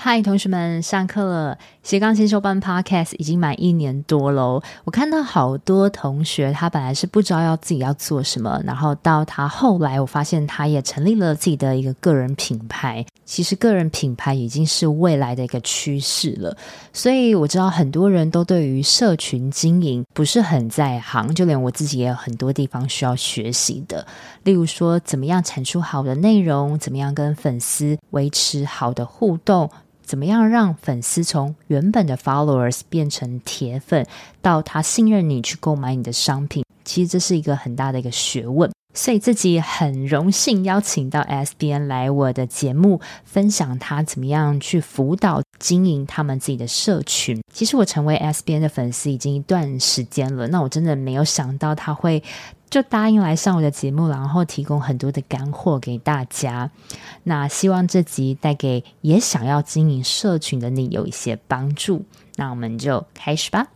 嗨，同学们，上课了！斜杠先修班 Podcast 已经满一年多喽。我看到好多同学，他本来是不知道要自己要做什么，然后到他后来，我发现他也成立了自己的一个个人品牌。其实，个人品牌已经是未来的一个趋势了。所以我知道很多人都对于社群经营不是很在行，就连我自己也有很多地方需要学习的。例如说，怎么样产出好的内容，怎么样跟粉丝维持好的互动。怎么样让粉丝从原本的 followers 变成铁粉，到他信任你去购买你的商品？其实这是一个很大的一个学问。所以自己很荣幸邀请到 SBN 来我的节目，分享他怎么样去辅导经营他们自己的社群。其实我成为 SBN 的粉丝已经一段时间了，那我真的没有想到他会。就答应来上我的节目，然后提供很多的干货给大家。那希望这集带给也想要经营社群的你有一些帮助。那我们就开始吧。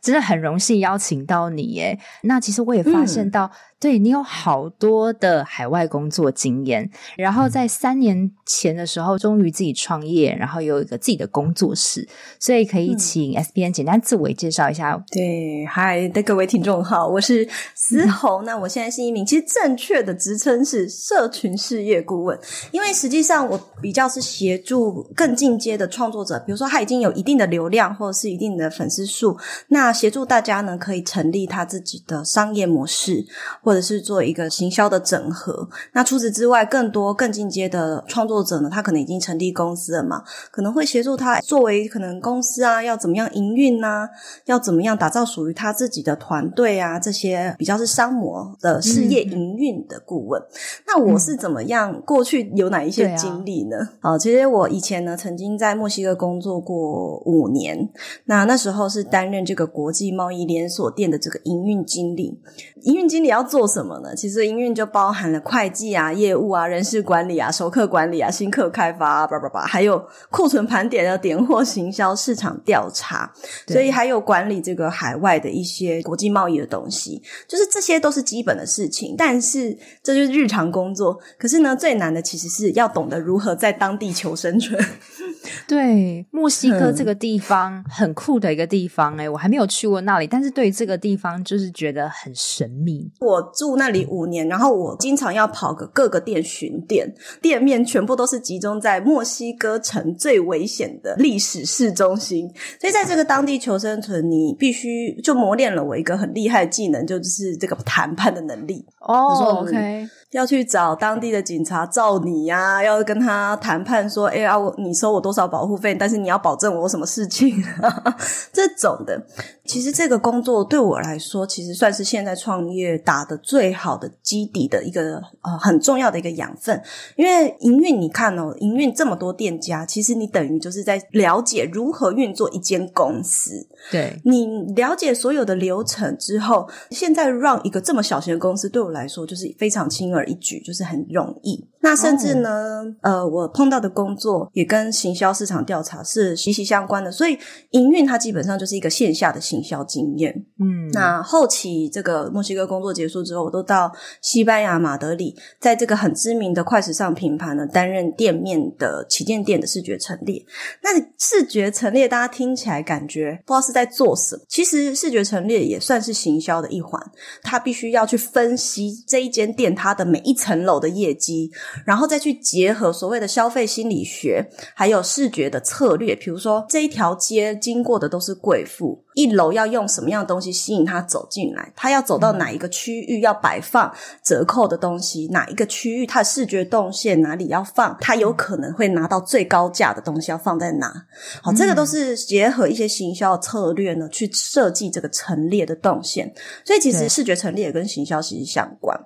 真的很荣幸邀请到你耶。那其实我也发现到。嗯对，你有好多的海外工作经验，然后在三年前的时候，终于自己创业，然后有一个自己的工作室，所以可以请 S B N 简单自我介绍一下。嗯、对，嗨的各位听众好，我是思宏。嗯、那我现在是一名，其实正确的职称是社群事业顾问，因为实际上我比较是协助更进阶的创作者，比如说他已经有一定的流量或者是一定的粉丝数，那协助大家呢可以成立他自己的商业模式或。或者是做一个行销的整合。那除此之外，更多更进阶的创作者呢，他可能已经成立公司了嘛，可能会协助他作为可能公司啊，要怎么样营运呐，要怎么样打造属于他自己的团队啊，这些比较是商模的事业营运的顾问。嗯、那我是怎么样？过去有哪一些经历呢？啊，其实我以前呢，曾经在墨西哥工作过五年，那那时候是担任这个国际贸易连锁店的这个营运经理。营运经理要做做什么呢？其实营运就包含了会计啊、业务啊、人事管理啊、熟客管理啊、新客开发啊，叭叭叭，还有库存盘点的点货、行销、市场调查，所以还有管理这个海外的一些国际贸易的东西，就是这些都是基本的事情。但是这就是日常工作。可是呢，最难的其实是要懂得如何在当地求生存。对，墨西哥这个地方很酷的一个地方，欸，诶我还没有去过那里，但是对于这个地方就是觉得很神秘。我住那里五年，然后我经常要跑个各个店巡店，店面全部都是集中在墨西哥城最危险的历史市中心，所以在这个当地求生存，你必须就磨练了我一个很厉害的技能，就是这个谈判的能力。哦、oh，OK。要去找当地的警察罩你呀、啊，要跟他谈判说，哎呀，你收我多少保护费？但是你要保证我什么事情？这种的，其实这个工作对我来说，其实算是现在创业打的最好的基底的一个呃很重要的一个养分。因为营运，你看哦，营运这么多店家，其实你等于就是在了解如何运作一间公司。对，你了解所有的流程之后，现在让一个这么小型的公司，对我来说就是非常轻而易举就是很容易。那甚至呢，oh. 呃，我碰到的工作也跟行销市场调查是息息相关的。所以营运它基本上就是一个线下的行销经验。嗯，那后期这个墨西哥工作结束之后，我都到西班牙马德里，在这个很知名的快时尚品牌呢担任店面的旗舰店的视觉陈列。那视觉陈列大家听起来感觉不知道是在做什么，其实视觉陈列也算是行销的一环，它必须要去分析这一间店它的每一层楼的业绩。然后再去结合所谓的消费心理学，还有视觉的策略，比如说这一条街经过的都是贵妇。一楼要用什么样的东西吸引他走进来？他要走到哪一个区域要摆放折扣的东西？哪一个区域他的视觉动线哪里要放？他有可能会拿到最高价的东西要放在哪？好，这个都是结合一些行销策略呢，去设计这个陈列的动线。所以其实视觉陈列也跟行销息息相关。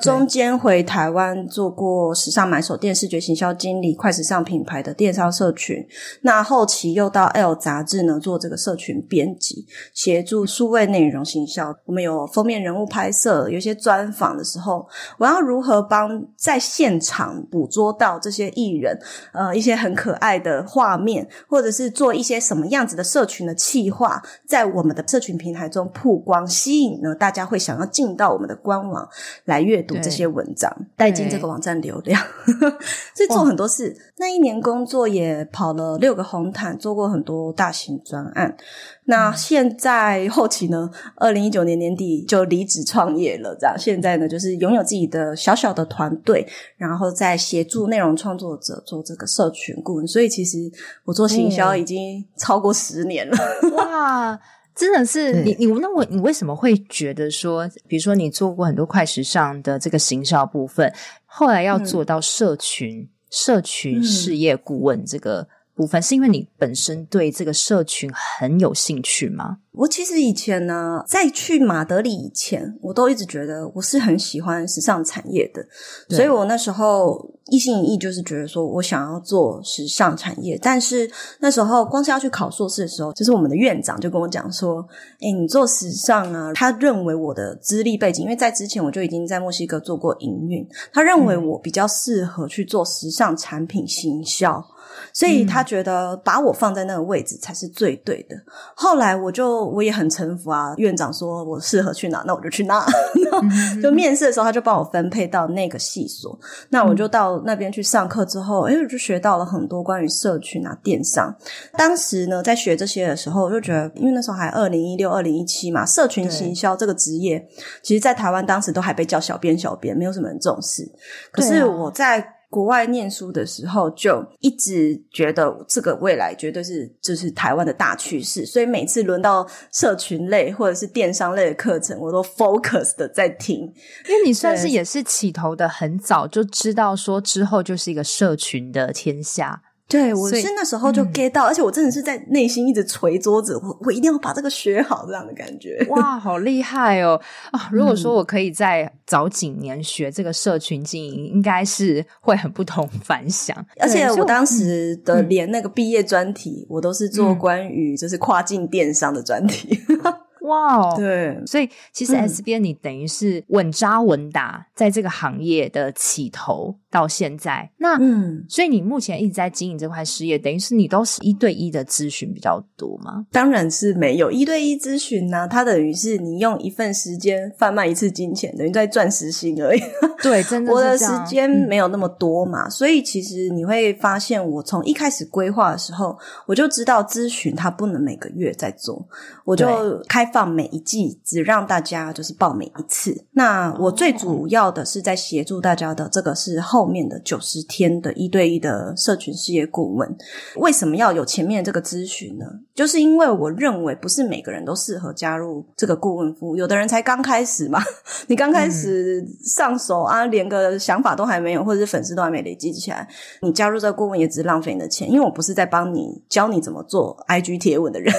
中间回台湾做过时尚买手店视觉行销经理，快时尚品牌的电商社群。那后期又到 L 杂志呢做这个社群编辑。辑，协助数位内容行销。我们有封面人物拍摄，有一些专访的时候，我要如何帮在现场捕捉到这些艺人，呃，一些很可爱的画面，或者是做一些什么样子的社群的企划，在我们的社群平台中曝光，吸引呢大家会想要进到我们的官网来阅读这些文章，带进这个网站流量，所以做很多事。那一年工作也跑了六个红毯，做过很多大型专案。那现在后期呢，二零一九年年底就离职创业了。这样现在呢，就是拥有自己的小小的团队，然后在协助内容创作者做这个社群顾问。所以其实我做行销已经超过十年了。嗯、哇，真的是你你那我你为什么会觉得说，比如说你做过很多快时尚的这个行销部分，后来要做到社群？嗯社群事业顾问这个部分，嗯、是因为你本身对这个社群很有兴趣吗？我其实以前呢，在去马德里以前，我都一直觉得我是很喜欢时尚产业的，所以我那时候一心一意就是觉得说我想要做时尚产业。但是那时候光是要去考硕士的时候，就是我们的院长就跟我讲说：“诶，你做时尚啊？”他认为我的资历背景，因为在之前我就已经在墨西哥做过营运，他认为我比较适合去做时尚产品行销。所以他觉得把我放在那个位置才是最对的。后来我就我也很臣服啊，院长说我适合去哪，那我就去哪。就面试的时候，他就帮我分配到那个系所，那我就到那边去上课。之后，哎，我就学到了很多关于社群啊、电商。当时呢，在学这些的时候，我就觉得，因为那时候还二零一六、二零一七嘛，社群行销这个职业，其实，在台湾当时都还被叫小编、小编，没有什么人重视。可是我在。国外念书的时候，就一直觉得这个未来绝对是就是台湾的大趋势，所以每次轮到社群类或者是电商类的课程，我都 focus 的在听。因为你算是也是起头的很早，就知道说之后就是一个社群的天下。对，我是那时候就 get 到，嗯、而且我真的是在内心一直捶桌子，我我一定要把这个学好，这样的感觉。哇，好厉害哦！啊，如果说我可以在早几年学这个社群经营，嗯、应该是会很不同凡响。而且我当时的连那个毕业专题，嗯、我都是做关于就是跨境电商的专题。嗯哇哦，对，所以其实 S 编你等于是稳扎稳打，在这个行业的起头到现在，那嗯，所以你目前一直在经营这块事业，等于是你都是一对一的咨询比较多吗？当然是没有一对一咨询呢，它等于是你用一份时间贩卖一次金钱，等于在赚时薪而已。对，真的，我的时间没有那么多嘛，嗯、所以其实你会发现，我从一开始规划的时候，我就知道咨询它不能每个月在做，我就开。放每一季只让大家就是报每一次。那我最主要的是在协助大家的，这个是后面的九十天的一对一的社群事业顾问。为什么要有前面这个咨询呢？就是因为我认为不是每个人都适合加入这个顾问服务。有的人才刚开始嘛，你刚开始上手啊，连个想法都还没有，或者是粉丝都还没累积起来，你加入这个顾问也只是浪费你的钱。因为我不是在帮你教你怎么做 IG 贴文的人，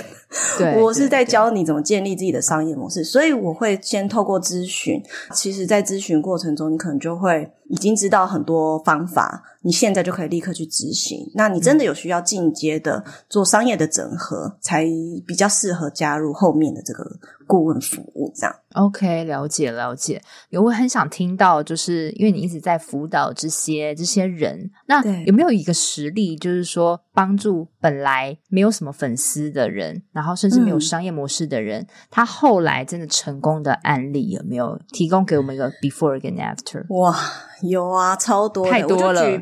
对，我是在教你怎么建立。自己的商业模式，所以我会先透过咨询。其实，在咨询过程中，你可能就会已经知道很多方法，你现在就可以立刻去执行。那你真的有需要进阶的做商业的整合，才比较适合加入后面的这个顾问服务。这样，OK，了解了解。有我很想听到，就是因为你一直在辅导这些这些人，那有没有一个实例，就是说帮助本来没有什么粉丝的人，然后甚至没有商业模式的人，嗯、他后来真的成功的案例，有没有提供给我们一个 before 跟 after？哇！有啊，超多的，太多了，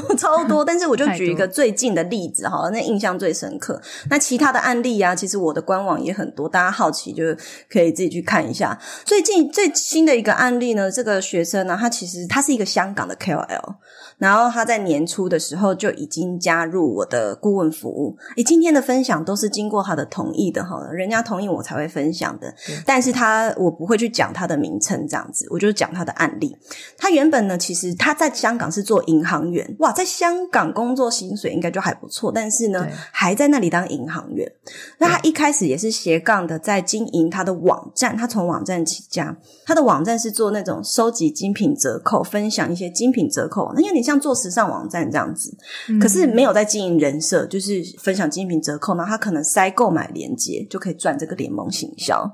超多。但是我就举一个最近的例子哈，那印象最深刻。那其他的案例啊，其实我的官网也很多，大家好奇就可以自己去看一下。最近最新的一个案例呢，这个学生呢，他其实他是一个香港的 KOL。然后他在年初的时候就已经加入我的顾问服务。诶，今天的分享都是经过他的同意的哈，人家同意我才会分享的。但是他我不会去讲他的名称这样子，我就讲他的案例。他原本呢，其实他在香港是做银行行员，哇，在香港工作薪水应该就还不错，但是呢，还在那里当银行员。那他一开始也是斜杠的，在经营他的网站，他从网站起家，他的网站是做那种收集精品折扣，分享一些精品折扣，那有点像做时尚网站这样子，嗯、可是没有在经营人设，就是分享精品折扣，那他可能塞购买链接就可以赚这个联盟行销。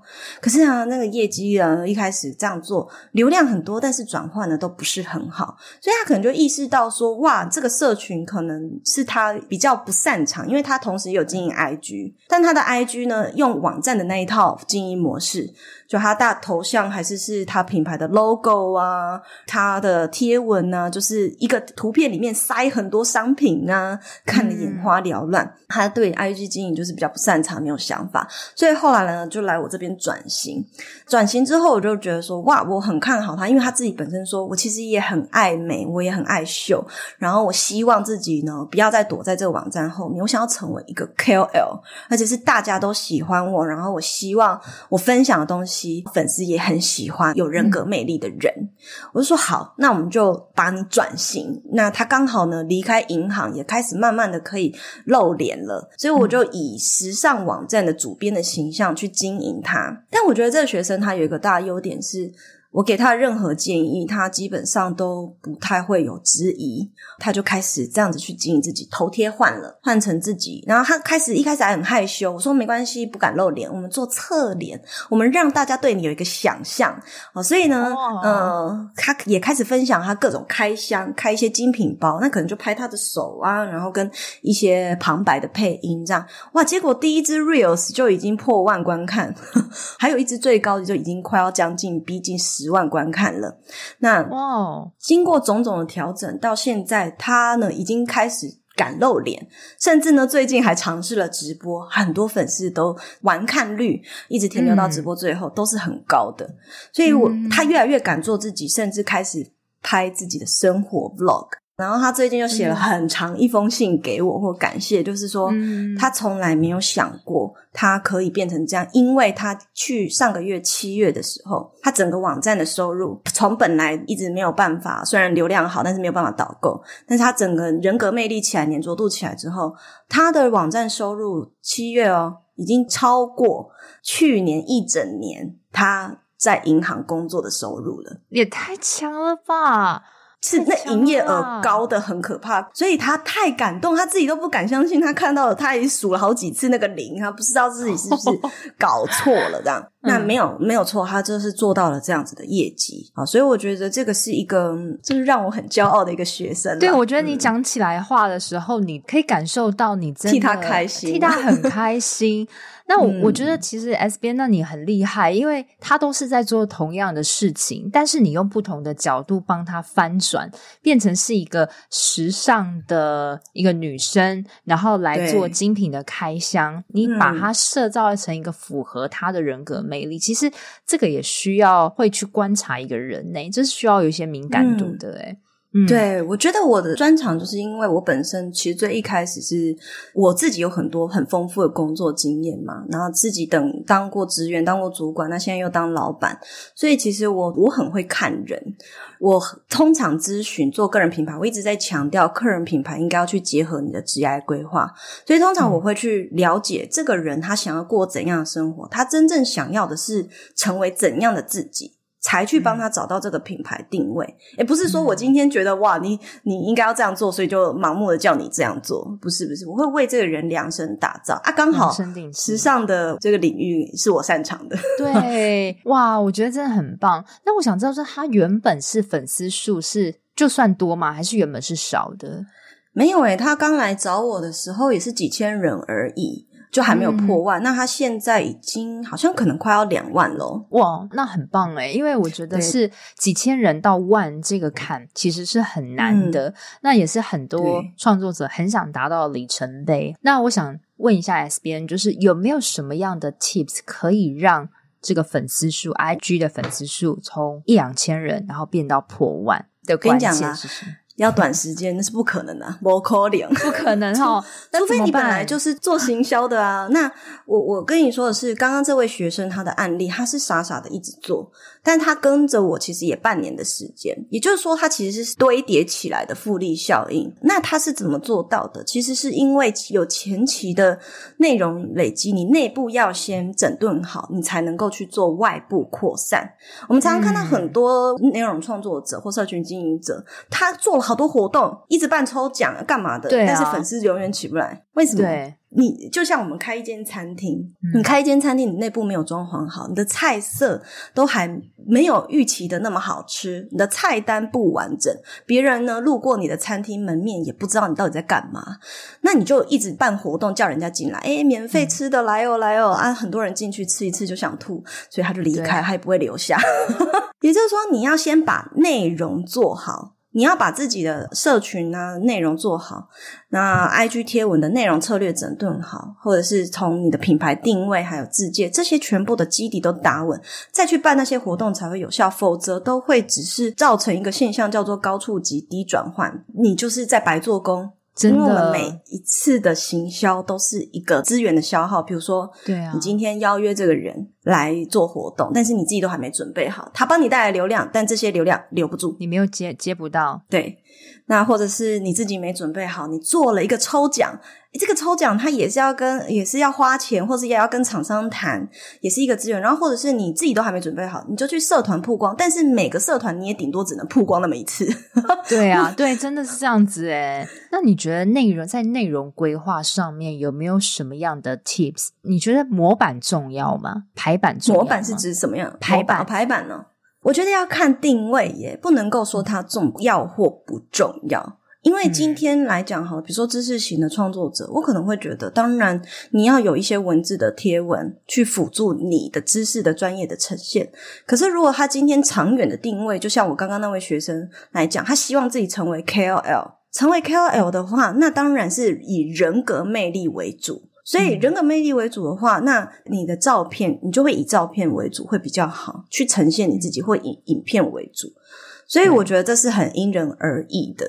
可是啊，那个业绩啊，一开始这样做，流量很多，但是转换呢都不是很好，所以他可能就意识到说，哇，这个社群可能是他比较不擅长，因为他同时也有经营 IG，但他的 IG 呢，用网站的那一套经营模式。就他大头像还是是他品牌的 logo 啊，他的贴文啊，就是一个图片里面塞很多商品啊，看得眼花缭乱。嗯、他对 IG 经营就是比较不擅长，没有想法，所以后来呢，就来我这边转型。转型之后，我就觉得说，哇，我很看好他，因为他自己本身说，我其实也很爱美，我也很爱秀，然后我希望自己呢，不要再躲在这个网站后面，我想要成为一个 KOL，而且是大家都喜欢我，然后我希望我分享的东西。粉丝也很喜欢有人格魅力的人，嗯、我就说好，那我们就把你转型。那他刚好呢离开银行，也开始慢慢的可以露脸了，所以我就以时尚网站的主编的形象去经营他。但我觉得这个学生他有一个大优点是。我给他任何建议，他基本上都不太会有质疑，他就开始这样子去经营自己，头贴换了，换成自己。然后他开始一开始还很害羞，我说没关系，不敢露脸，我们做侧脸，我们让大家对你有一个想象。哦，所以呢，哦、呃，他也开始分享他各种开箱，开一些精品包，那可能就拍他的手啊，然后跟一些旁白的配音这样。哇，结果第一支 Reels 就已经破万观看，还有一支最高的就已经快要将近逼近十。十万观看了，那哇，经过种种的调整，到现在他呢已经开始敢露脸，甚至呢最近还尝试了直播，很多粉丝都完看率一直停留到直播最后、嗯、都是很高的，所以我他越来越敢做自己，甚至开始拍自己的生活 vlog。然后他最近又写了很长一封信给我，或感谢，就是说他从来没有想过他可以变成这样，因为他去上个月七月的时候，他整个网站的收入从本来一直没有办法，虽然流量好，但是没有办法导购，但是他整个人格魅力起来，黏着度起来之后，他的网站收入七月哦，已经超过去年一整年他在银行工作的收入了，也太强了吧！是那营业额高的很可怕，所以他太感动，他自己都不敢相信，他看到了，他也数了好几次那个零，他不知道自己是不是搞错了这样。那没有没有错，他就是做到了这样子的业绩。啊，所以我觉得这个是一个就是让我很骄傲的一个学生。对，我觉得你讲起来话的时候，嗯、你可以感受到你真的替他开心，替他很开心。那我我觉得其实 S B，那你很厉害，因为他都是在做同样的事情，但是你用不同的角度帮他翻转，变成是一个时尚的一个女生，然后来做精品的开箱。你把它设造成一个符合她的人格魅力，嗯、其实这个也需要会去观察一个人呢，这是需要有一些敏感度的诶。嗯嗯、对，我觉得我的专长就是因为我本身其实最一开始是我自己有很多很丰富的工作经验嘛，然后自己等当过职员、当过主管，那现在又当老板，所以其实我我很会看人。我通常咨询做个人品牌，我一直在强调，个人品牌应该要去结合你的职业规划，所以通常我会去了解这个人他想要过怎样的生活，他真正想要的是成为怎样的自己。才去帮他找到这个品牌定位，也、嗯、不是说我今天觉得哇，你你应该要这样做，所以就盲目的叫你这样做，不是不是，我会为这个人量身打造啊，刚好时尚的这个领域是我擅长的，对，哇，我觉得真的很棒。那我想知道说，他原本是粉丝数是就算多吗？还是原本是少的？没有诶、欸，他刚来找我的时候也是几千人而已。就还没有破万，嗯、那他现在已经好像可能快要两万了。哇，那很棒哎，因为我觉得是几千人到万这个坎其实是很难的，嗯、那也是很多创作者很想达到的里程碑。那我想问一下 S B N，，就是有没有什么样的 tips 可以让这个粉丝数 IG 的粉丝数从一两千人然后变到破万的关键是什么？要短时间那是不可能的，不可能，不可能哈。除非你本来就是做行销的啊。那我我跟你说的是，刚刚这位学生他的案例，他是傻傻的一直做，但他跟着我其实也半年的时间，也就是说，他其实是堆叠起来的复利效应。那他是怎么做到的？其实是因为有前期的内容累积，你内部要先整顿好，你才能够去做外部扩散。我们常常看到很多内容创作者或社群经营者，他做了好多活动，一直办抽奖，干嘛的？对啊，但是粉丝永远起不来，为什么？对。你就像我们开一间餐厅，你开一间餐厅，你内部没有装潢好，你的菜色都还没有预期的那么好吃，你的菜单不完整，别人呢路过你的餐厅门面也不知道你到底在干嘛，那你就一直办活动叫人家进来，哎，免费吃的来哦来哦啊，很多人进去吃一次就想吐，所以他就离开，他也不会留下。也就是说，你要先把内容做好。你要把自己的社群啊内容做好，那 IG 贴文的内容策略整顿好，或者是从你的品牌定位还有自介这些全部的基底都打稳，再去办那些活动才会有效，否则都会只是造成一个现象叫做高触及低转换，你就是在白做工。因为我们每一次的行销都是一个资源的消耗，比如说，对啊，你今天邀约这个人来做活动，但是你自己都还没准备好，他帮你带来流量，但这些流量留不住，你没有接接不到，对。那或者是你自己没准备好，你做了一个抽奖，这个抽奖它也是要跟也是要花钱，或者也要跟厂商谈，也是一个资源。然后或者是你自己都还没准备好，你就去社团曝光，但是每个社团你也顶多只能曝光那么一次。对啊，对，真的是这样子诶。那你觉得内容在内容规划上面有没有什么样的 tips？你觉得模板重要吗？排版重要？模板是指什么样？排版，排版呢？我觉得要看定位耶，不能够说它重要或不重要。因为今天来讲哈，比如说知识型的创作者，我可能会觉得，当然你要有一些文字的贴文去辅助你的知识的专业的呈现。可是如果他今天长远的定位，就像我刚刚那位学生来讲，他希望自己成为 KOL，成为 KOL 的话，那当然是以人格魅力为主。所以人格魅力为主的话，那你的照片你就会以照片为主，会比较好去呈现你自己，会以影片为主。所以我觉得这是很因人而异的，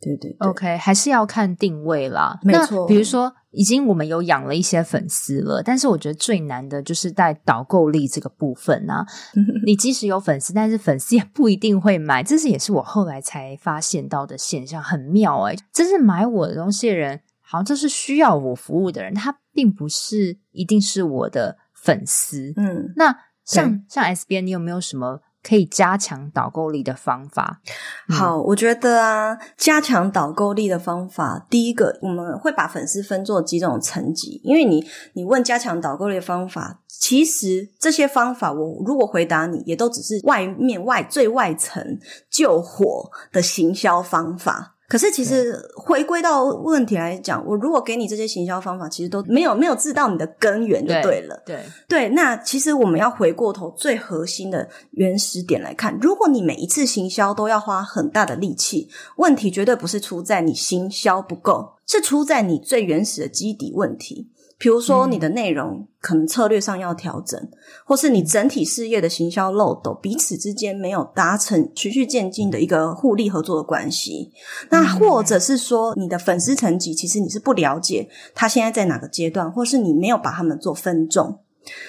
对对对。OK，还是要看定位啦。没错，比如说已经我们有养了一些粉丝了，但是我觉得最难的就是在导购力这个部分啊。你即使有粉丝，但是粉丝也不一定会买，这是也是我后来才发现到的现象，很妙哎。真是买我的东西的人。好像就是需要我服务的人，他并不是一定是我的粉丝。嗯，那像像 S 编，你有没有什么可以加强导购力的方法？好，我觉得啊，加强导购力的方法，第一个我们会把粉丝分作几种层级，因为你你问加强导购力的方法，其实这些方法我如果回答你，也都只是外面外最外层救火的行销方法。可是，其实回归到问题来讲，我如果给你这些行销方法，其实都没有没有治到你的根源，就对了。对对，对，那其实我们要回过头最核心的原始点来看，如果你每一次行销都要花很大的力气，问题绝对不是出在你行销不够，是出在你最原始的基底问题。比如说，你的内容可能策略上要调整，嗯、或是你整体事业的行销漏斗，彼此之间没有达成循序渐进的一个互利合作的关系。那或者是说，你的粉丝层级其实你是不了解他现在在哪个阶段，或是你没有把他们做分众。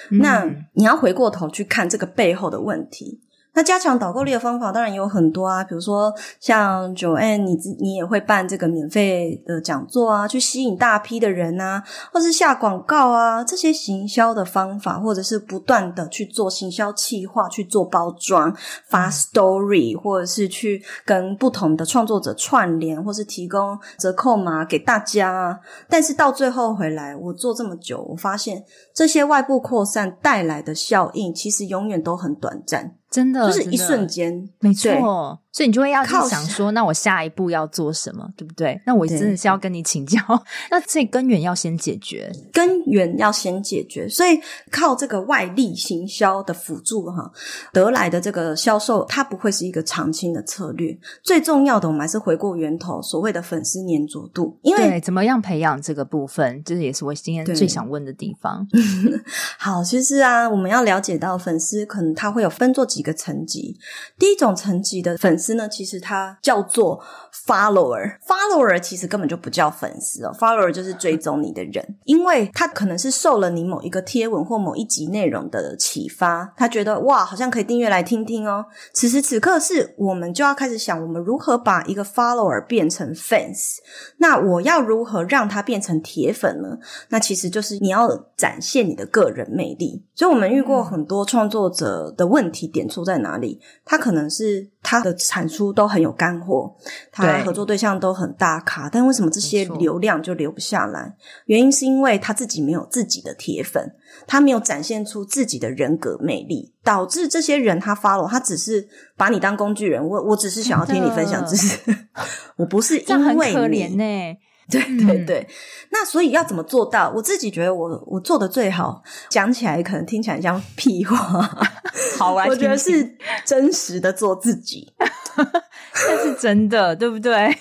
嗯、那你要回过头去看这个背后的问题。那加强导购力的方法当然有很多啊，比如说像 Joanne，你自你也会办这个免费的讲座啊，去吸引大批的人啊，或是下广告啊，这些行销的方法，或者是不断的去做行销企划，去做包装、发 story，或者是去跟不同的创作者串联，或是提供折扣码给大家啊。但是到最后回来，我做这么久，我发现这些外部扩散带来的效应，其实永远都很短暂。真的，就是一瞬间，没错。所以你就会要去想说，那我下一步要做什么，对不对？那我真的是要跟你请教。那这根源要先解决，根源要先解决。所以靠这个外力行销的辅助，哈，得来的这个销售，它不会是一个长期的策略。最重要的，我们还是回过源头，所谓的粉丝粘着度。因为怎么样培养这个部分，这也是我今天最想问的地方。好，其实啊，我们要了解到粉丝可能他会有分做几个层级。第一种层级的粉丝呢，其实它叫做 follower。follower 其实根本就不叫粉丝哦，follower 就是追踪你的人，因为他可能是受了你某一个贴文或某一集内容的启发，他觉得哇，好像可以订阅来听听哦。此时此刻，是我们就要开始想，我们如何把一个 follower 变成 fans。那我要如何让他变成铁粉呢？那其实就是你要展现你的个人魅力。所以我们遇过很多创作者的问题点出在哪里？他可能是他的产出都很有干货，他合作对象都很大咖，但为什么这些流量就留不下来？原因是因为他自己没有自己的铁粉，他没有展现出自己的人格魅力，导致这些人他 follow，他只是把你当工具人。我我只是想要听你分享知识，我不是因为你。这样很可怜呢。对对对，嗯、那所以要怎么做到？我自己觉得我我做的最好，讲起来可能听起来像屁话，好玩。我觉得是真实的做自己，那是真的，对不对？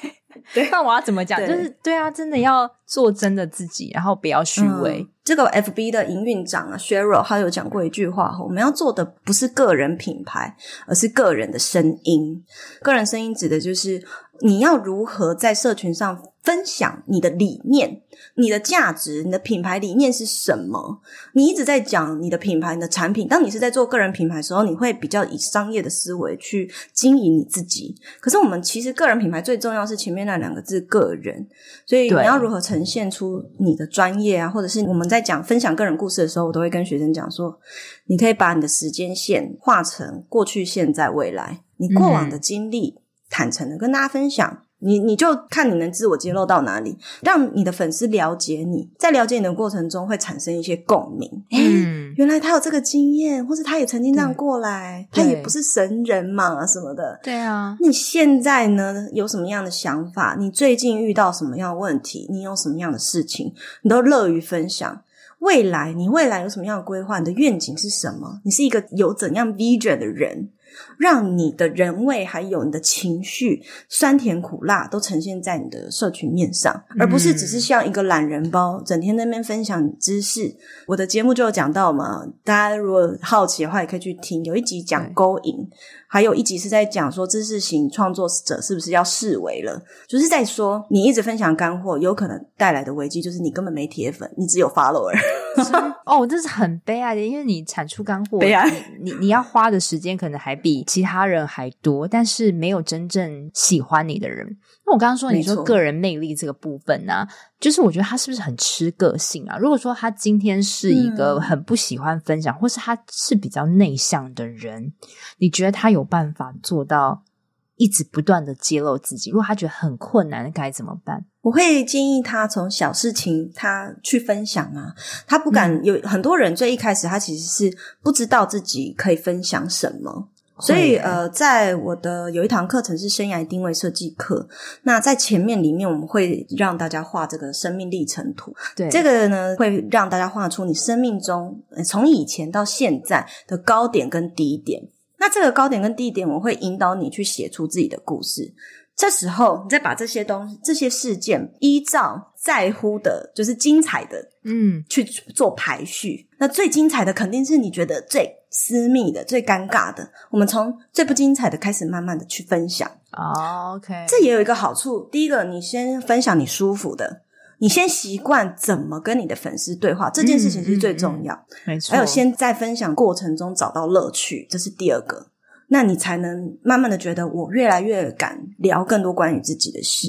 对。那我要怎么讲？就是对啊，真的要做真的自己，然后不要虚伪。嗯、这个 FB 的营运长啊，Sheryl 他有讲过一句话：我们要做的不是个人品牌，而是个人的声音。个人声音指的就是你要如何在社群上。分享你的理念、你的价值、你的品牌理念是什么？你一直在讲你的品牌、你的产品。当你是在做个人品牌的时候，你会比较以商业的思维去经营你自己。可是我们其实个人品牌最重要是前面那两个字“个人”。所以你要如何呈现出你的专业啊？或者是我们在讲分享个人故事的时候，我都会跟学生讲说：你可以把你的时间线画成过去、现在、未来，你过往的经历，坦诚的跟大家分享。你你就看你能自我揭露到哪里，让你的粉丝了解你，在了解你的过程中会产生一些共鸣。嗯，原来他有这个经验，或者他也曾经这样过来，他也不是神人嘛什么的。对啊，你现在呢有什么样的想法？你最近遇到什么样的问题？你有什么样的事情？你都乐于分享。未来你未来有什么样的规划？你的愿景是什么？你是一个有怎样 vision 的人？让你的人味还有你的情绪，酸甜苦辣都呈现在你的社群面上，而不是只是像一个懒人包，整天在那边分享知识。我的节目就有讲到嘛，大家如果好奇的话，也可以去听，有一集讲勾引。还有一集是在讲说，知识型创作者是不是要示威了？就是在说，你一直分享干货，有可能带来的危机就是你根本没铁粉，你只有 follower。哦，这是很悲哀的，因为你产出干货，悲哀。你你你要花的时间可能还比其他人还多，但是没有真正喜欢你的人。那我刚刚说，你说个人魅力这个部分呢、啊，就是我觉得他是不是很吃个性啊？如果说他今天是一个很不喜欢分享，嗯、或是他是比较内向的人，你觉得他有办法做到一直不断的揭露自己？如果他觉得很困难，该怎么办？我会建议他从小事情他去分享啊，他不敢、嗯、有很多人最一开始他其实是不知道自己可以分享什么。所以，呃，在我的有一堂课程是生涯定位设计课。那在前面里面，我们会让大家画这个生命历程图。对，这个呢，会让大家画出你生命中从以前到现在的高点跟低点。那这个高点跟低点，我会引导你去写出自己的故事。这时候，你再把这些东西、这些事件依照在乎的，就是精彩的，嗯，去做排序。那最精彩的肯定是你觉得最私密的、最尴尬的。我们从最不精彩的开始，慢慢的去分享。Oh, OK，这也有一个好处。第一个，你先分享你舒服的，你先习惯怎么跟你的粉丝对话，这件事情是最重要。嗯嗯嗯、没错，还有先在分享过程中找到乐趣，这是第二个。那你才能慢慢的觉得，我越来越敢聊更多关于自己的事。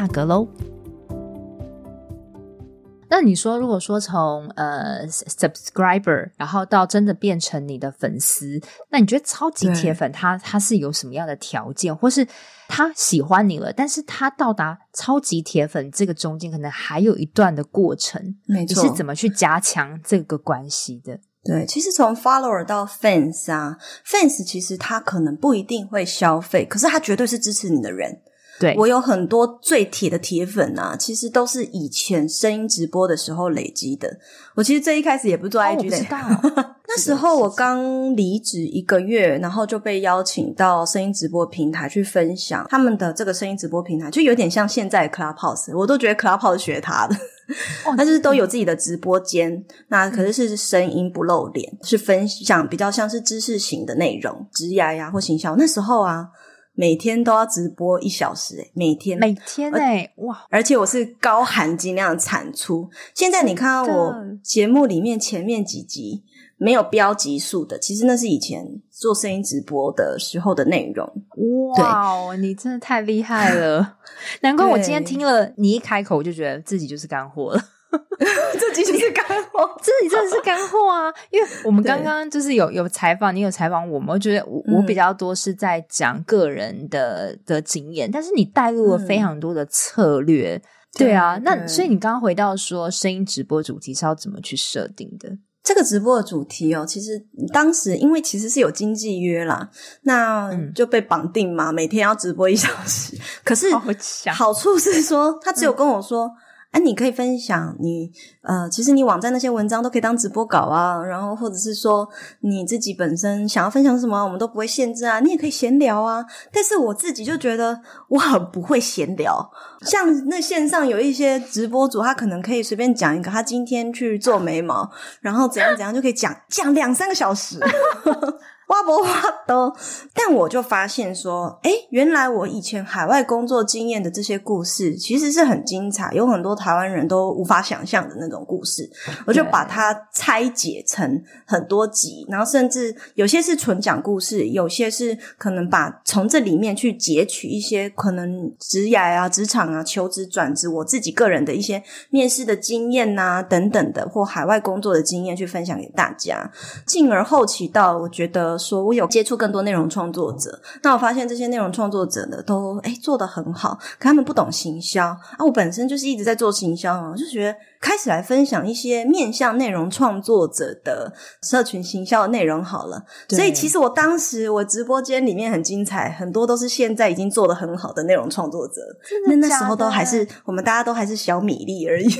格喽。那你说，如果说从呃 subscriber，然后到真的变成你的粉丝，那你觉得超级铁粉他他是有什么样的条件，或是他喜欢你了，但是他到达超级铁粉这个中间可能还有一段的过程，没错。你是怎么去加强这个关系的？对，其实从 follower 到 fans 啊，fans 其实他可能不一定会消费，可是他绝对是支持你的人。对，我有很多最铁的铁粉啊，其实都是以前声音直播的时候累积的。我其实最一开始也不做 IG 的，哦、那时候我刚离职一个月，然后就被邀请到声音直播平台去分享他们的这个声音直播平台，就有点像现在的 Clubhouse，我都觉得 Clubhouse 学他的，哦、他就是都有自己的直播间，嗯、那可是是声音不露脸，是分享比较像是知识型的内容，职涯呀或行销。那时候啊。每天都要直播一小时，诶每天每天诶哇！而且我是高含金量产出。现在你看到我节目里面前面几集没有标集数的，其实那是以前做声音直播的时候的内容。哇，你真的太厉害了！难怪我今天听了你一开口，我就觉得自己就是干货了。这集就是干货，这里真的是干货啊！因为我们刚刚就是有有采访，你有采访我们，我觉得我我比较多是在讲个人的的经验，但是你带入了非常多的策略，嗯、对啊。对那所以你刚刚回到说，声音直播主题是要怎么去设定的？这个直播的主题哦，其实当时因为其实是有经纪约啦，那就被绑定嘛，嗯、每天要直播一小时。可是好处是说，他只有跟我说。啊，你可以分享你呃，其实你网站那些文章都可以当直播稿啊，然后或者是说你自己本身想要分享什么，我们都不会限制啊。你也可以闲聊啊。但是我自己就觉得我很不会闲聊，像那线上有一些直播主，他可能可以随便讲一个，他今天去做眉毛，然后怎样怎样就可以讲讲两三个小时。挖不挖都，但我就发现说，哎，原来我以前海外工作经验的这些故事，其实是很精彩，有很多台湾人都无法想象的那种故事。我就把它拆解成很多集，然后甚至有些是纯讲故事，有些是可能把从这里面去截取一些可能职涯啊、职场啊、求职转职，我自己个人的一些面试的经验啊等等的，或海外工作的经验去分享给大家，进而后期到我觉得。说我有接触更多内容创作者，那我发现这些内容创作者呢，都诶做得很好，可他们不懂行销啊。我本身就是一直在做行销嘛，我就觉得开始来分享一些面向内容创作者的社群行销的内容好了。所以其实我当时我直播间里面很精彩，很多都是现在已经做得很好的内容创作者。那那时候都还是我们大家都还是小米粒而已。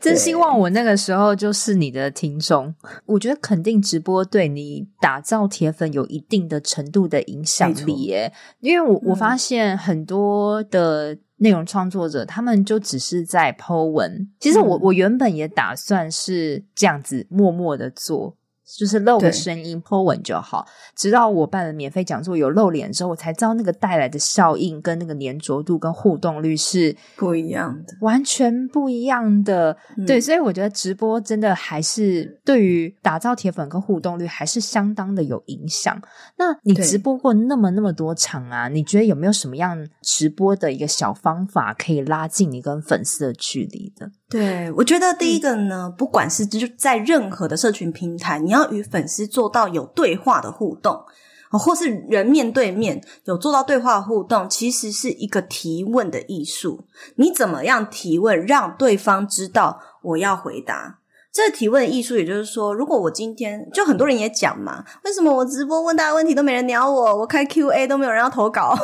真希望我那个时候就是你的听众。我觉得肯定直播对你打造铁粉有一定的程度的影响力耶。因为我我发现很多的内容创作者，嗯、他们就只是在 po 文。其实我、嗯、我原本也打算是这样子默默的做。就是露个声音，po 文就好。直到我办了免费讲座，有露脸之后，我才知道那个带来的效应跟那个粘着度跟互动率是不一样的，完全不一样的。嗯、对，所以我觉得直播真的还是对于打造铁粉跟互动率还是相当的有影响。那你直播过那么那么多场啊，你觉得有没有什么样直播的一个小方法可以拉近你跟粉丝的距离的？对，我觉得第一个呢，不管是就在任何的社群平台，你要与粉丝做到有对话的互动，或是人面对面有做到对话互动，其实是一个提问的艺术。你怎么样提问，让对方知道我要回答？这个提问的艺术，也就是说，如果我今天就很多人也讲嘛，为什么我直播问大家问题都没人鸟我？我开 Q&A 都没有人要投稿。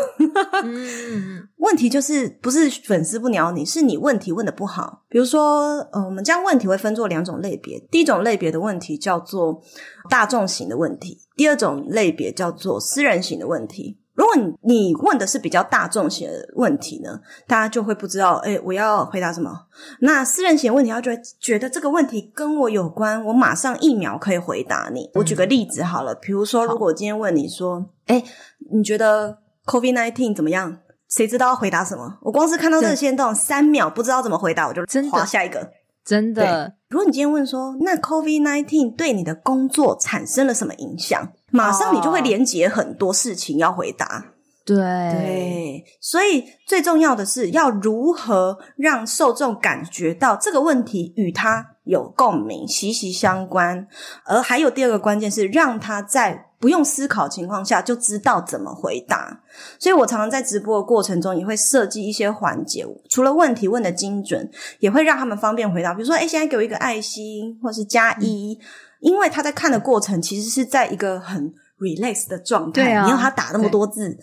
嗯，问题就是不是粉丝不鸟你，是你问题问的不好。比如说，呃，我们将问题会分作两种类别，第一种类别的问题叫做大众型的问题，第二种类别叫做私人型的问题。如果你你问的是比较大众型的问题呢，大家就会不知道，诶，我要回答什么。那私人型的问题，他就会觉得这个问题跟我有关，我马上一秒可以回答你。我举个例子好了，比如说，如果我今天问你说，诶，你觉得 COVID-19 怎么样？谁知道要回答什么？我光是看到这个限动，三秒不知道怎么回答，我就划下一个。真的。如果你今天问说，那 COVID-19 对你的工作产生了什么影响？马上你就会连接很多事情要回答，对对，所以最重要的是要如何让受众感觉到这个问题与他有共鸣、息息相关，而还有第二个关键是让他在不用思考情况下就知道怎么回答。所以我常常在直播的过程中也会设计一些环节，除了问题问的精准，也会让他们方便回答。比如说，哎，现在给我一个爱心，或是加一。嗯因为他在看的过程其实是在一个很 relax 的状态。对啊，你要他打那么多字，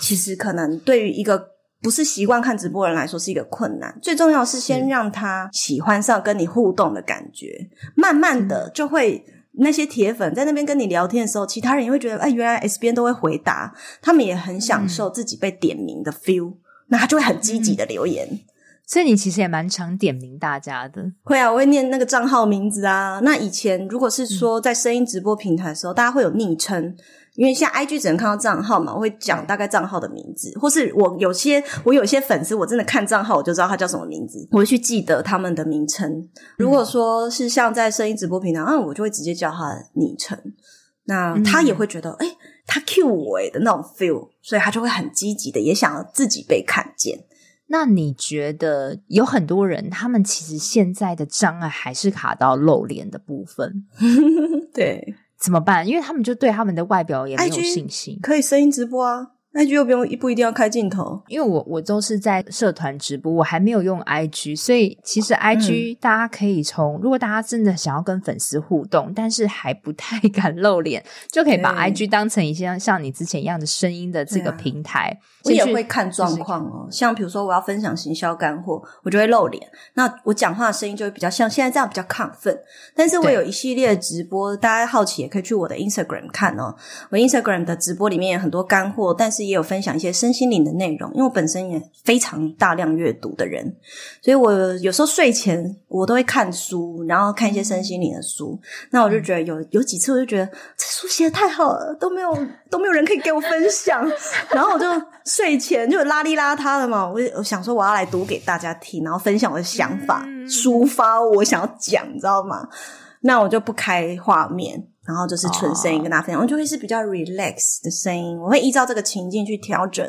其实可能对于一个不是习惯看直播人来说是一个困难。最重要是先让他喜欢上跟你互动的感觉，慢慢的就会。那些铁粉在那边跟你聊天的时候，其他人也会觉得，哎，原来 S 编都会回答，他们也很享受自己被点名的 feel，、嗯、那他就会很积极的留言、嗯。所以你其实也蛮常点名大家的。会啊，我会念那个账号名字啊。那以前如果是说在声音直播平台的时候，嗯、大家会有昵称。因为现在 IG 只能看到账号嘛，我会讲大概账号的名字，或是我有些我有些粉丝，我真的看账号我就知道他叫什么名字，我会去记得他们的名称。如果说是像在声音直播平台，嗯，我就会直接叫他的昵称，那他也会觉得，哎、嗯，他 cue 我诶的那种 feel，所以他就会很积极的，也想要自己被看见。那你觉得有很多人，他们其实现在的障碍还是卡到露脸的部分，对。怎么办？因为他们就对他们的外表也没有信心。可以声音直播啊，IG 又不用不一定要开镜头。因为我我都是在社团直播，我还没有用 IG，所以其实 IG 大家可以从，嗯、如果大家真的想要跟粉丝互动，但是还不太 敢露脸，就可以把 IG 当成一些像你之前一样的声音的这个平台。我也会看状况哦，像比如说我要分享行销干货，我就会露脸。那我讲话的声音就会比较像现在这样比较亢奋。但是我有一系列的直播，大家好奇也可以去我的 Instagram 看哦。我 Instagram 的直播里面有很多干货，但是也有分享一些身心灵的内容。因为我本身也非常大量阅读的人，所以我有时候睡前我都会看书，然后看一些身心灵的书。那我就觉得有有几次我就觉得这书写的太好了，都没有都没有人可以给我分享，然后我就。睡前就邋里邋遢的嘛，我我想说我要来读给大家听，然后分享我的想法，嗯、抒发我想要讲，你知道吗？那我就不开画面，然后就是纯声音跟大家分享，我、哦、就会是比较 relax 的声音，我会依照这个情境去调整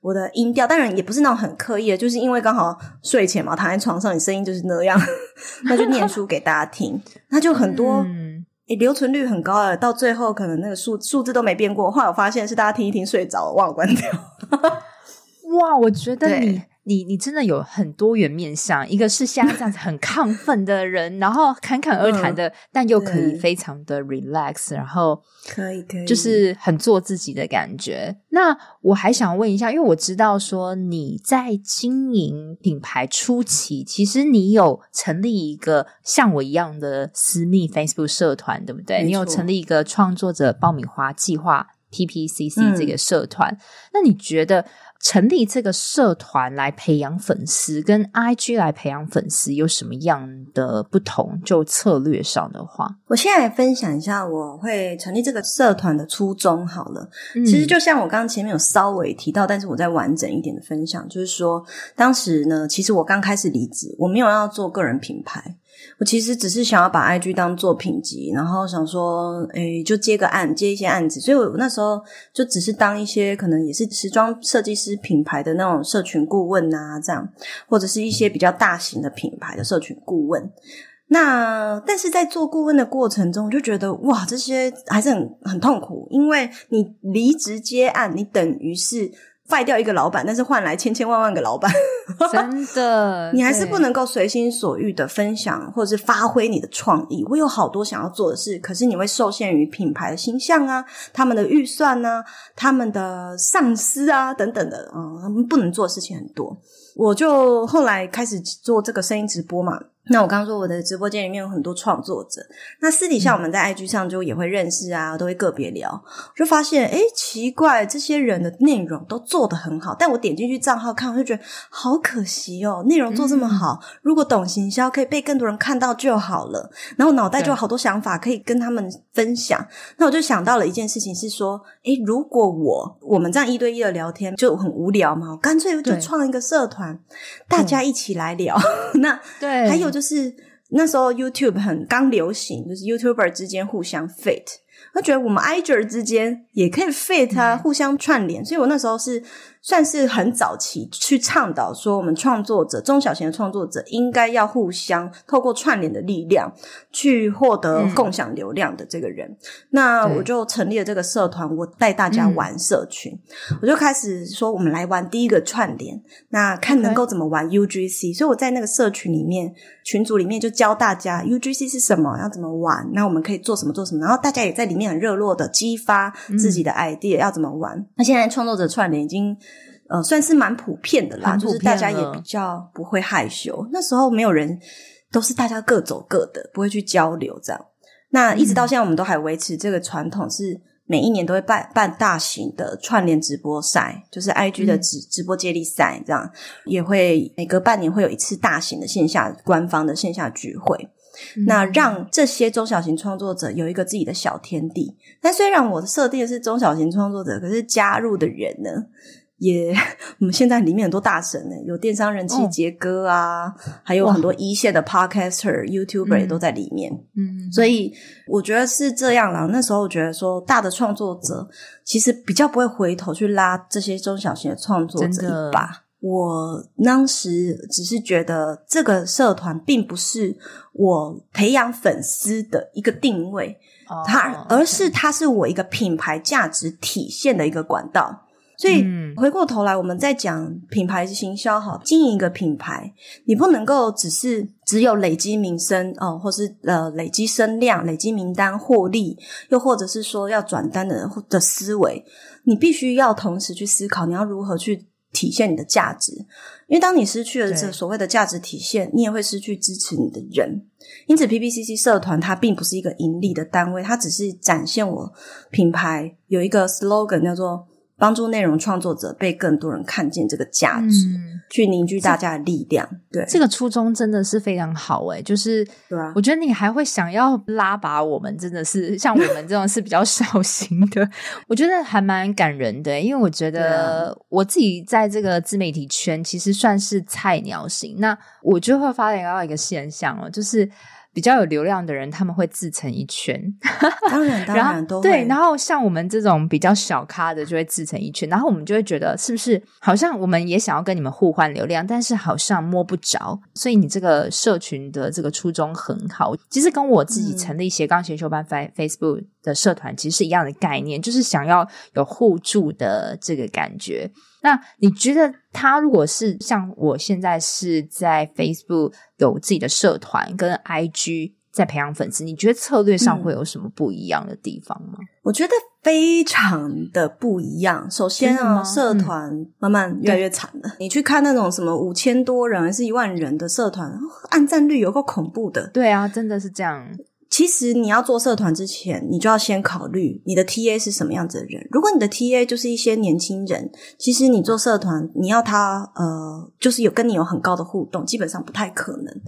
我的音调，当然也不是那种很刻意的，就是因为刚好睡前嘛，躺在床上，你声音就是那样，那就念书给大家听，那就很多。嗯诶，留存率很高了，到最后可能那个数数字都没变过。后来我发现是大家听一听睡着，忘了关掉。哇，我觉得你。你你真的有很多元面向，一个是像这样子很亢奋的人，然后侃侃而谈的，嗯、但又可以非常的 relax，然后可以可以，就是很做自己的感觉。那我还想问一下，因为我知道说你在经营品牌初期，其实你有成立一个像我一样的私密 Facebook 社团，对不对？你有成立一个创作者爆米花计划 PPCC 这个社团，嗯、那你觉得？成立这个社团来培养粉丝，跟 IG 来培养粉丝有什么样的不同？就策略上的话，我现在来分享一下我会成立这个社团的初衷。好了，嗯、其实就像我刚刚前面有稍微提到，但是我再完整一点的分享，就是说，当时呢，其实我刚开始离职，我没有要做个人品牌。我其实只是想要把 IG 当作品集，然后想说，诶，就接个案，接一些案子。所以我那时候就只是当一些可能也是时装设计师品牌的那种社群顾问啊，这样，或者是一些比较大型的品牌的社群顾问。那但是在做顾问的过程中，我就觉得哇，这些还是很很痛苦，因为你离职接案，你等于是。废掉一个老板，但是换来千千万万个老板，真的，你还是不能够随心所欲的分享或者是发挥你的创意。我有好多想要做的事，可是你会受限于品牌的形象啊、他们的预算啊、他们的上司啊等等的，嗯，他们不能做的事情很多。我就后来开始做这个声音直播嘛。那我刚刚说我的直播间里面有很多创作者，那私底下我们在 IG 上就也会认识啊，都会个别聊，就发现哎奇怪，这些人的内容都做得很好，但我点进去账号看，我就觉得好可惜哦，内容做这么好，如果懂行销，可以被更多人看到就好了。然后脑袋就有好多想法可以跟他们分享，那我就想到了一件事情是说，哎如果我我们这样一对一的聊天就很无聊嘛，我干脆就创一个社团，大家一起来聊。那对，还有。就是那时候 YouTube 很刚流行，就是 YouTuber 之间互相 fit，他觉得我们 IG 之间也可以 fit 啊，嗯、互相串联。所以我那时候是算是很早期去倡导说，我们创作者中小型的创作者应该要互相透过串联的力量去获得共享流量的这个人。嗯、那我就成立了这个社团，我带大家玩社群，嗯、我就开始说，我们来玩第一个串联，那看能够怎么玩 UGC。所以我在那个社群里面，群组里面就教大家 UGC 是什么，要怎么玩，那我们可以做什么做什么，然后大家也在里面很热络的激发自己的 idea，、嗯、要怎么玩。那现在创作者串联已经。呃，算是蛮普遍的啦，就是大家也比较不会害羞。那时候没有人，都是大家各走各的，不会去交流这样。那一直到现在，我们都还维持这个传统，是每一年都会办办大型的串联直播赛，就是 IG 的直直播接力赛，这样也会每隔半年会有一次大型的线下官方的线下聚会。那让这些中小型创作者有一个自己的小天地。但虽然我的设定是中小型创作者，可是加入的人呢？也，我们现在里面很多大神呢，有电商人气杰哥啊，哦、还有很多一线的 podcaster、YouTuber 也都在里面。嗯，所以我觉得是这样啦。那时候我觉得说，大的创作者其实比较不会回头去拉这些中小型的创作者一把。我当时只是觉得这个社团并不是我培养粉丝的一个定位，哦、它而是它是我一个品牌价值体现的一个管道。所以回过头来，我们在讲品牌行销，哈，经营一个品牌，你不能够只是只有累积名声哦，或是呃累积声量、累积名单获利，又或者是说要转单的的思维，你必须要同时去思考，你要如何去体现你的价值。因为当你失去了这所谓的价值体现，你也会失去支持你的人。因此，PPCC 社团它并不是一个盈利的单位，它只是展现我品牌有一个 slogan 叫做。帮助内容创作者被更多人看见这个价值，嗯、去凝聚大家的力量。对，这个初衷真的是非常好诶、欸，就是，对啊，我觉得你还会想要拉拔我们，真的是像我们这种是比较 小型的，我觉得还蛮感人的、欸。因为我觉得我自己在这个自媒体圈其实算是菜鸟型，那我就会发现到一个现象哦，就是。比较有流量的人，他们会自成一圈。当然，当然都会对。然后像我们这种比较小咖的，就会自成一圈。然后我们就会觉得，是不是好像我们也想要跟你们互换流量，但是好像摸不着。所以你这个社群的这个初衷很好，其实跟我自己成立斜杠先修班 Facebook 的社团其实是一样的概念，就是想要有互助的这个感觉。那你觉得他如果是像我现在是在 Facebook 有自己的社团跟 IG 在培养粉丝，你觉得策略上会有什么不一样的地方吗？嗯、我觉得非常的不一样。首先啊，社团慢慢越来越惨了。嗯、你去看那种什么五千多人还是一万人的社团，按赞率有够恐怖的。对啊，真的是这样。其实你要做社团之前，你就要先考虑你的 TA 是什么样子的人。如果你的 TA 就是一些年轻人，其实你做社团，你要他呃，就是有跟你有很高的互动，基本上不太可能。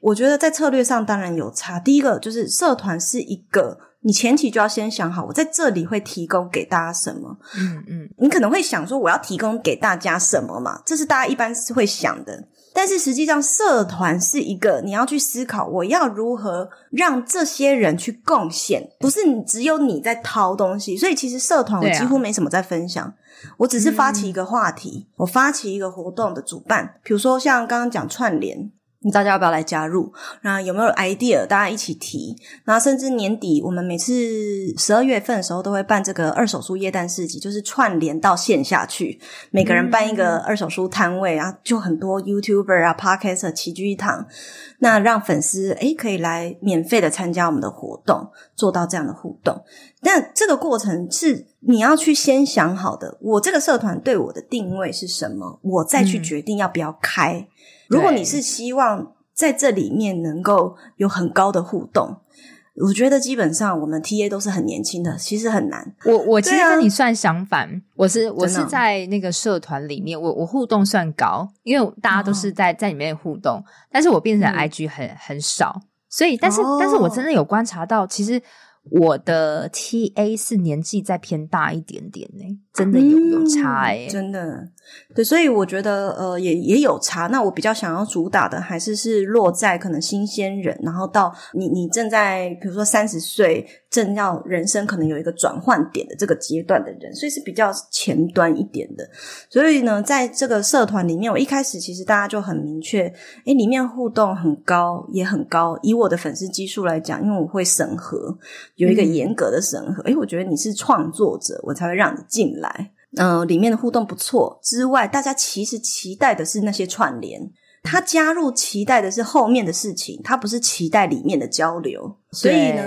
我觉得在策略上当然有差。第一个就是社团是一个，你前期就要先想好，我在这里会提供给大家什么。嗯嗯，你可能会想说，我要提供给大家什么嘛？这是大家一般是会想的。但是实际上，社团是一个你要去思考，我要如何让这些人去贡献，不是你只有你在掏东西。所以其实社团我几乎没什么在分享，啊、我只是发起一个话题，嗯、我发起一个活动的主办，比如说像刚刚讲串联。大家要不要来加入？那有没有 idea？大家一起提。然后甚至年底，我们每次十二月份的时候都会办这个二手书夜诞市集，就是串联到线下去，每个人办一个二手书摊位，然后就很多 YouTuber 啊、Podcaster 齐聚一堂，那让粉丝诶可以来免费的参加我们的活动，做到这样的互动。但这个过程是你要去先想好的，我这个社团对我的定位是什么，我再去决定要不要开。如果你是希望在这里面能够有很高的互动，我觉得基本上我们 TA 都是很年轻的，其实很难。我我其实跟你算相反，啊、我是我是在那个社团里面，我我互动算高，因为大家都是在在里面互动，但是我变成 IG 很、嗯、很少，所以但是、哦、但是我真的有观察到，其实我的 TA 是年纪再偏大一点点呢，真的有有差哎、真的。对，所以我觉得呃也也有差。那我比较想要主打的还是是落在可能新鲜人，然后到你你正在比如说三十岁正要人生可能有一个转换点的这个阶段的人，所以是比较前端一点的。所以呢，在这个社团里面，我一开始其实大家就很明确，诶，里面互动很高，也很高。以我的粉丝基数来讲，因为我会审核，有一个严格的审核。诶，我觉得你是创作者，我才会让你进来。嗯、呃，里面的互动不错之外，大家其实期待的是那些串联。他加入期待的是后面的事情，他不是期待里面的交流。所以呢，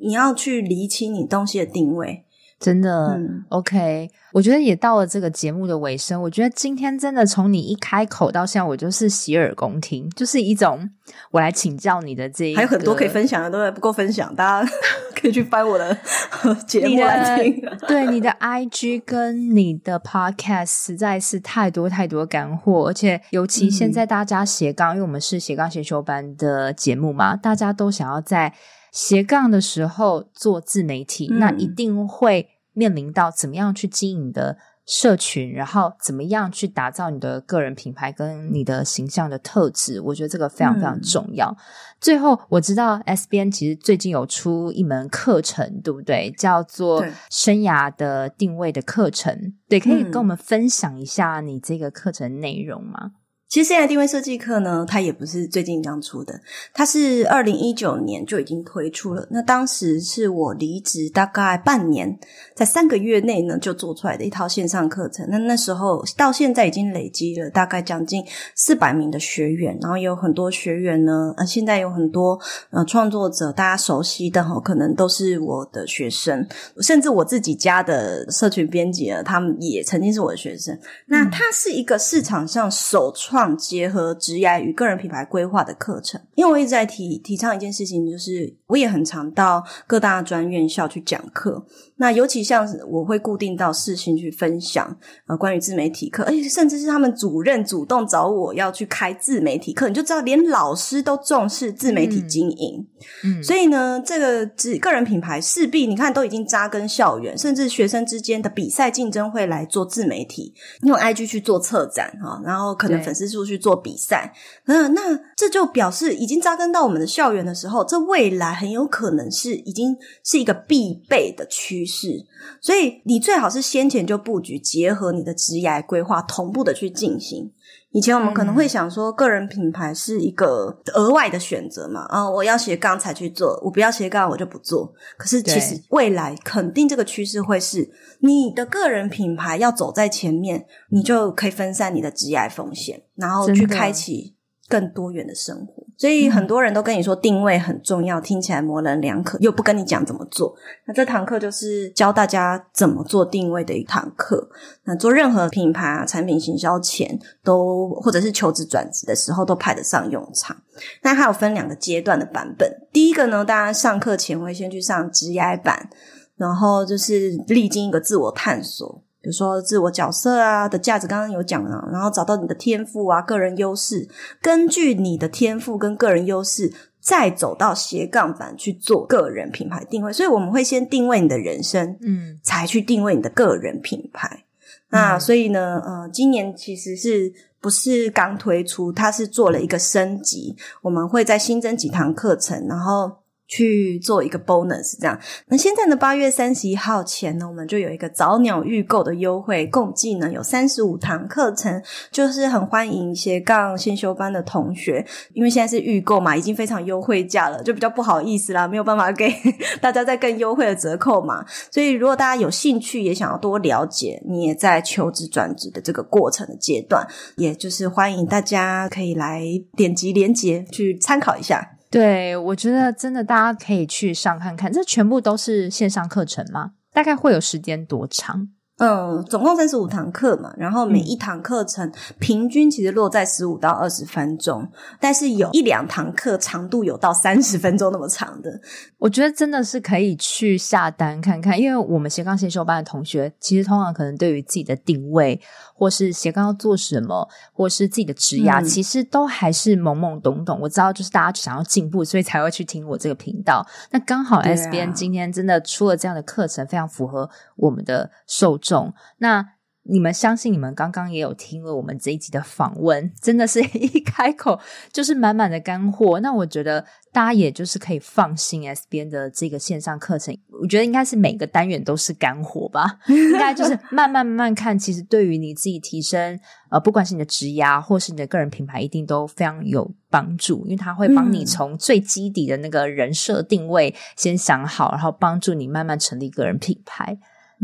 你要去厘清你东西的定位。真的，嗯，OK。我觉得也到了这个节目的尾声。我觉得今天真的从你一开口到现在，我就是洗耳恭听，就是一种我来请教你的这一个，还有很多可以分享的，都还不够分享，大家 可以去翻我的 节目来听。对，你的 IG 跟你的 Podcast 实在是太多太多干货，而且尤其现在大家斜杠，嗯、因为我们是斜杠先修班的节目嘛，大家都想要在斜杠的时候做自媒体，嗯、那一定会。面临到怎么样去经营的社群，然后怎么样去打造你的个人品牌跟你的形象的特质，我觉得这个非常非常重要。嗯、最后，我知道 S 编其实最近有出一门课程，对不对？叫做生涯的定位的课程，对，对，可以跟我们分享一下你这个课程内容吗？其实现在定位设计课呢，它也不是最近刚出的，它是二零一九年就已经推出了。那当时是我离职大概半年，在三个月内呢就做出来的一套线上课程。那那时候到现在已经累积了大概将近四百名的学员，然后也有很多学员呢，呃，现在有很多呃创作者，大家熟悉的哈，可能都是我的学生，甚至我自己家的社群编辑呢，他们也曾经是我的学生。那它是一个市场上首创。结合职涯与个人品牌规划的课程，因为我一直在提提倡一件事情，就是我也很常到各大专院校去讲课。那尤其像我会固定到事情去分享呃关于自媒体课，而且甚至是他们主任主动找我要去开自媒体课，你就知道连老师都重视自媒体经营。嗯，所以呢，这个自个人品牌势必你看都已经扎根校园，甚至学生之间的比赛竞争会来做自媒体，用 IG 去做策展哈，然后可能粉丝出去做比赛。嗯，那这就表示已经扎根到我们的校园的时候，这未来很有可能是已经是一个必备的趋势。所以你最好是先前就布局，结合你的职业规划同步的去进行。以前我们可能会想说，个人品牌是一个额外的选择嘛，啊，我要斜杠才去做，我不要斜杠我就不做。可是其实未来肯定这个趋势会是，你的个人品牌要走在前面，你就可以分散你的职业风险，然后去开启更多元的生活。所以很多人都跟你说定位很重要，听起来模棱两可，又不跟你讲怎么做。那这堂课就是教大家怎么做定位的一堂课。那做任何品牌啊、产品行销前，都或者是求职转职的时候，都派得上用场。那还有分两个阶段的版本。第一个呢，大家上课前会先去上 GI 版，然后就是历经一个自我探索。比如说自我角色啊的价值，刚刚有讲了，然后找到你的天赋啊、个人优势，根据你的天赋跟个人优势，再走到斜杠版去做个人品牌定位。所以我们会先定位你的人生，嗯，才去定位你的个人品牌。嗯、那所以呢，呃，今年其实是不是刚推出？它是做了一个升级，我们会再新增几堂课程，然后。去做一个 bonus，这样。那现在呢，八月三十一号前呢，我们就有一个早鸟预购的优惠，共计呢有三十五堂课程，就是很欢迎斜杠先修班的同学，因为现在是预购嘛，已经非常优惠价了，就比较不好意思啦，没有办法给 大家再更优惠的折扣嘛。所以如果大家有兴趣，也想要多了解，你也在求职转职的这个过程的阶段，也就是欢迎大家可以来点击链接去参考一下。对，我觉得真的大家可以去上看看，这全部都是线上课程吗？大概会有时间多长？嗯，总共三十五堂课嘛，然后每一堂课程平均其实落在十五到二十分钟，但是有一两堂课长度有到三十分钟那么长的。我觉得真的是可以去下单看看，因为我们斜杠先修班的同学，其实通常可能对于自己的定位，或是斜杠要做什么，或是自己的职涯，嗯、其实都还是懵懵懂懂。我知道，就是大家想要进步，所以才会去听我这个频道。那刚好 S B N 今天真的出了这样的课程，非常符合我们的受众。众。那你们相信，你们刚刚也有听了我们这一集的访问，真的是 一开口就是满满的干货。那我觉得大家也就是可以放心 S 边的这个线上课程，我觉得应该是每个单元都是干货吧。应该就是 慢慢慢慢看，其实对于你自己提升，呃，不管是你的职涯或是你的个人品牌，一定都非常有帮助，因为它会帮你从最基底的那个人设定位先想好，然后帮助你慢慢成立个人品牌。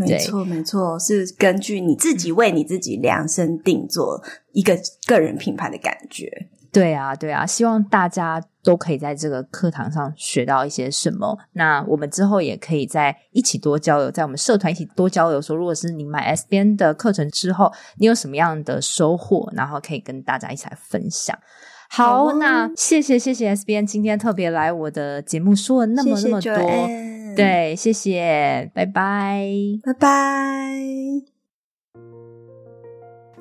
没错，没错，是根据你自己为你自己量身定做一个个人品牌的感觉。对啊，对啊，希望大家都可以在这个课堂上学到一些什么。那我们之后也可以在一起多交流，在我们社团一起多交流。说，如果是你买 S 编的课程之后，你有什么样的收获，然后可以跟大家一起来分享。好，好，那谢谢谢谢 S 编今天特别来我的节目说了那么那么多。对，谢谢，拜拜，拜拜。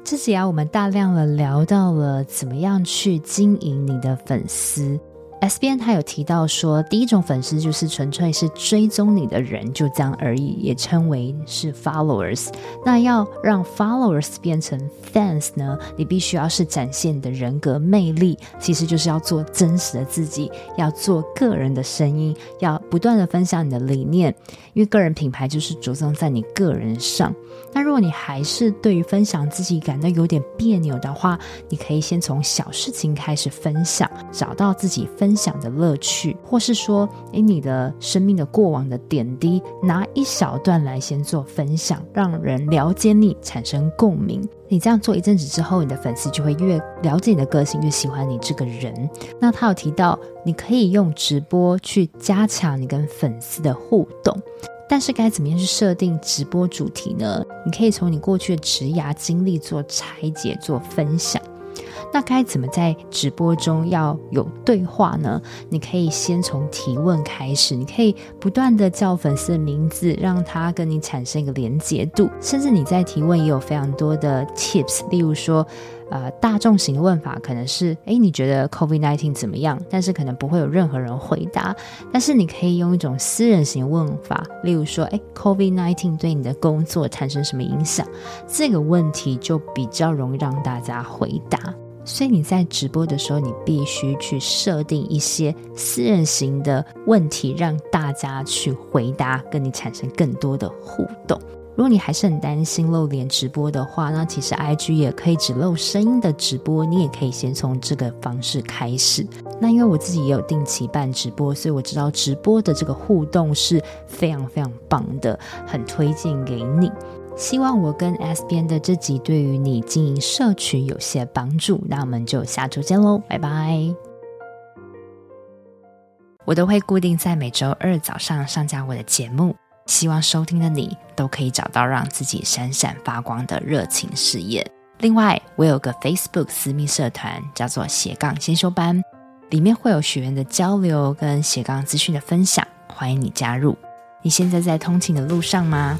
这集啊，我们大量的聊到了怎么样去经营你的粉丝。SBN 他有提到说，第一种粉丝就是纯粹是追踪你的人，就这样而已，也称为是 followers。那要让 followers 变成 fans 呢，你必须要是展现你的人格魅力，其实就是要做真实的自己，要做个人的声音，要不断的分享你的理念，因为个人品牌就是着重在你个人上。那如果你还是对于分享自己感到有点别扭的话，你可以先从小事情开始分享，找到自己分享的乐趣，或是说，诶，你的生命的过往的点滴，拿一小段来先做分享，让人了解你，产生共鸣。你这样做一阵子之后，你的粉丝就会越了解你的个性，越喜欢你这个人。那他有提到，你可以用直播去加强你跟粉丝的互动。但是该怎么样去设定直播主题呢？你可以从你过去的职涯经历做拆解、做分享。那该怎么在直播中要有对话呢？你可以先从提问开始，你可以不断的叫粉丝的名字，让他跟你产生一个连结度。甚至你在提问也有非常多的 tips，例如说。呃，大众型的问法可能是：诶，你觉得 COVID-19 怎么样？但是可能不会有任何人回答。但是你可以用一种私人型问法，例如说：诶，COVID-19 对你的工作产生什么影响？这个问题就比较容易让大家回答。所以你在直播的时候，你必须去设定一些私人型的问题，让大家去回答，跟你产生更多的互动。如果你还是很担心露脸直播的话，那其实 IG 也可以只露声音的直播，你也可以先从这个方式开始。那因为我自己也有定期办直播，所以我知道直播的这个互动是非常非常棒的，很推荐给你。希望我跟 S 编的这集对于你经营社群有些帮助。那我们就下周见喽，拜拜！我都会固定在每周二早上上架我的节目。希望收听的你都可以找到让自己闪闪发光的热情事业。另外，我有个 Facebook 私密社团，叫做斜杠先修班，里面会有学员的交流跟斜杠资讯的分享，欢迎你加入。你现在在通勤的路上吗？